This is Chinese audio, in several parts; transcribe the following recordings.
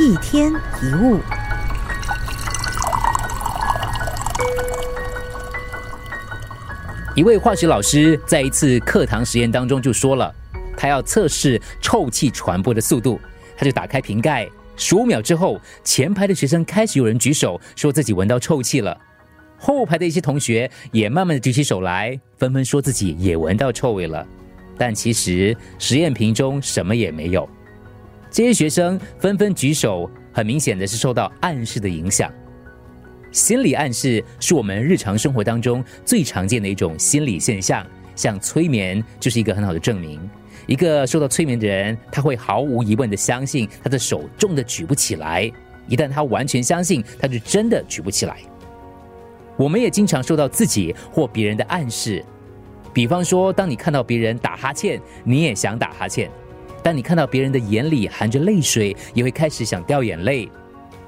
一天一物。一位化学老师在一次课堂实验当中就说了，他要测试臭气传播的速度，他就打开瓶盖，十五秒之后，前排的学生开始有人举手说自己闻到臭气了，后排的一些同学也慢慢的举起手来，纷纷说自己也闻到臭味了，但其实实验瓶中什么也没有。这些学生纷纷举手，很明显的是受到暗示的影响。心理暗示是我们日常生活当中最常见的一种心理现象，像催眠就是一个很好的证明。一个受到催眠的人，他会毫无疑问的相信他的手重的举不起来，一旦他完全相信，他就真的举不起来。我们也经常受到自己或别人的暗示，比方说，当你看到别人打哈欠，你也想打哈欠；当你看到别人的眼里含着泪水，也会开始想掉眼泪。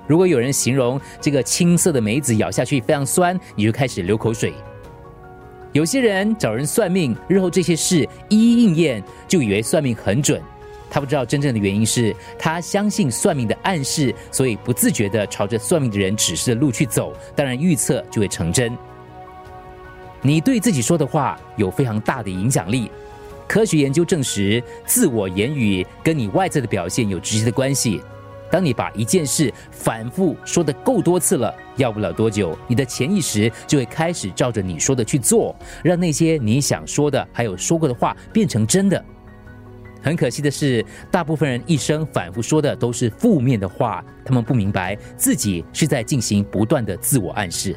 如果有人形容这个青色的梅子咬下去非常酸，你就开始流口水。有些人找人算命，日后这些事一一应验，就以为算命很准。他不知道真正的原因是他相信算命的暗示，所以不自觉的朝着算命的人指示的路去走，当然预测就会成真。你对自己说的话有非常大的影响力。科学研究证实，自我言语跟你外在的表现有直接的关系。当你把一件事反复说的够多次了，要不了多久，你的潜意识就会开始照着你说的去做，让那些你想说的还有说过的话变成真的。很可惜的是，大部分人一生反复说的都是负面的话，他们不明白自己是在进行不断的自我暗示。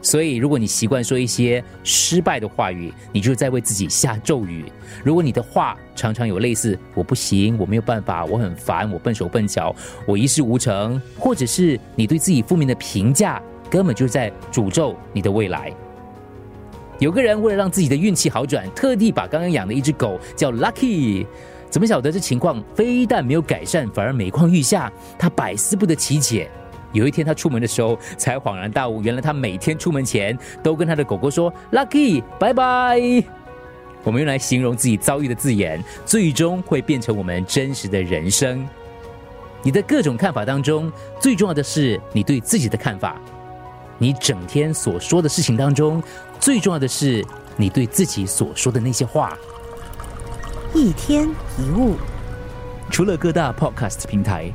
所以，如果你习惯说一些失败的话语，你就是在为自己下咒语。如果你的话常常有类似“我不行，我没有办法，我很烦，我笨手笨脚，我一事无成”，或者是你对自己负面的评价，根本就是在诅咒你的未来。有个人为了让自己的运气好转，特地把刚刚养的一只狗叫 Lucky。怎么晓得这情况非但没有改善，反而每况愈下？他百思不得其解。有一天，他出门的时候才恍然大悟，原来他每天出门前都跟他的狗狗说 “lucky”，拜拜。我们用来形容自己遭遇的字眼，最终会变成我们真实的人生。你的各种看法当中，最重要的是你对自己的看法。你整天所说的事情当中，最重要的是你对自己所说的那些话。一天一物，除了各大 podcast 平台。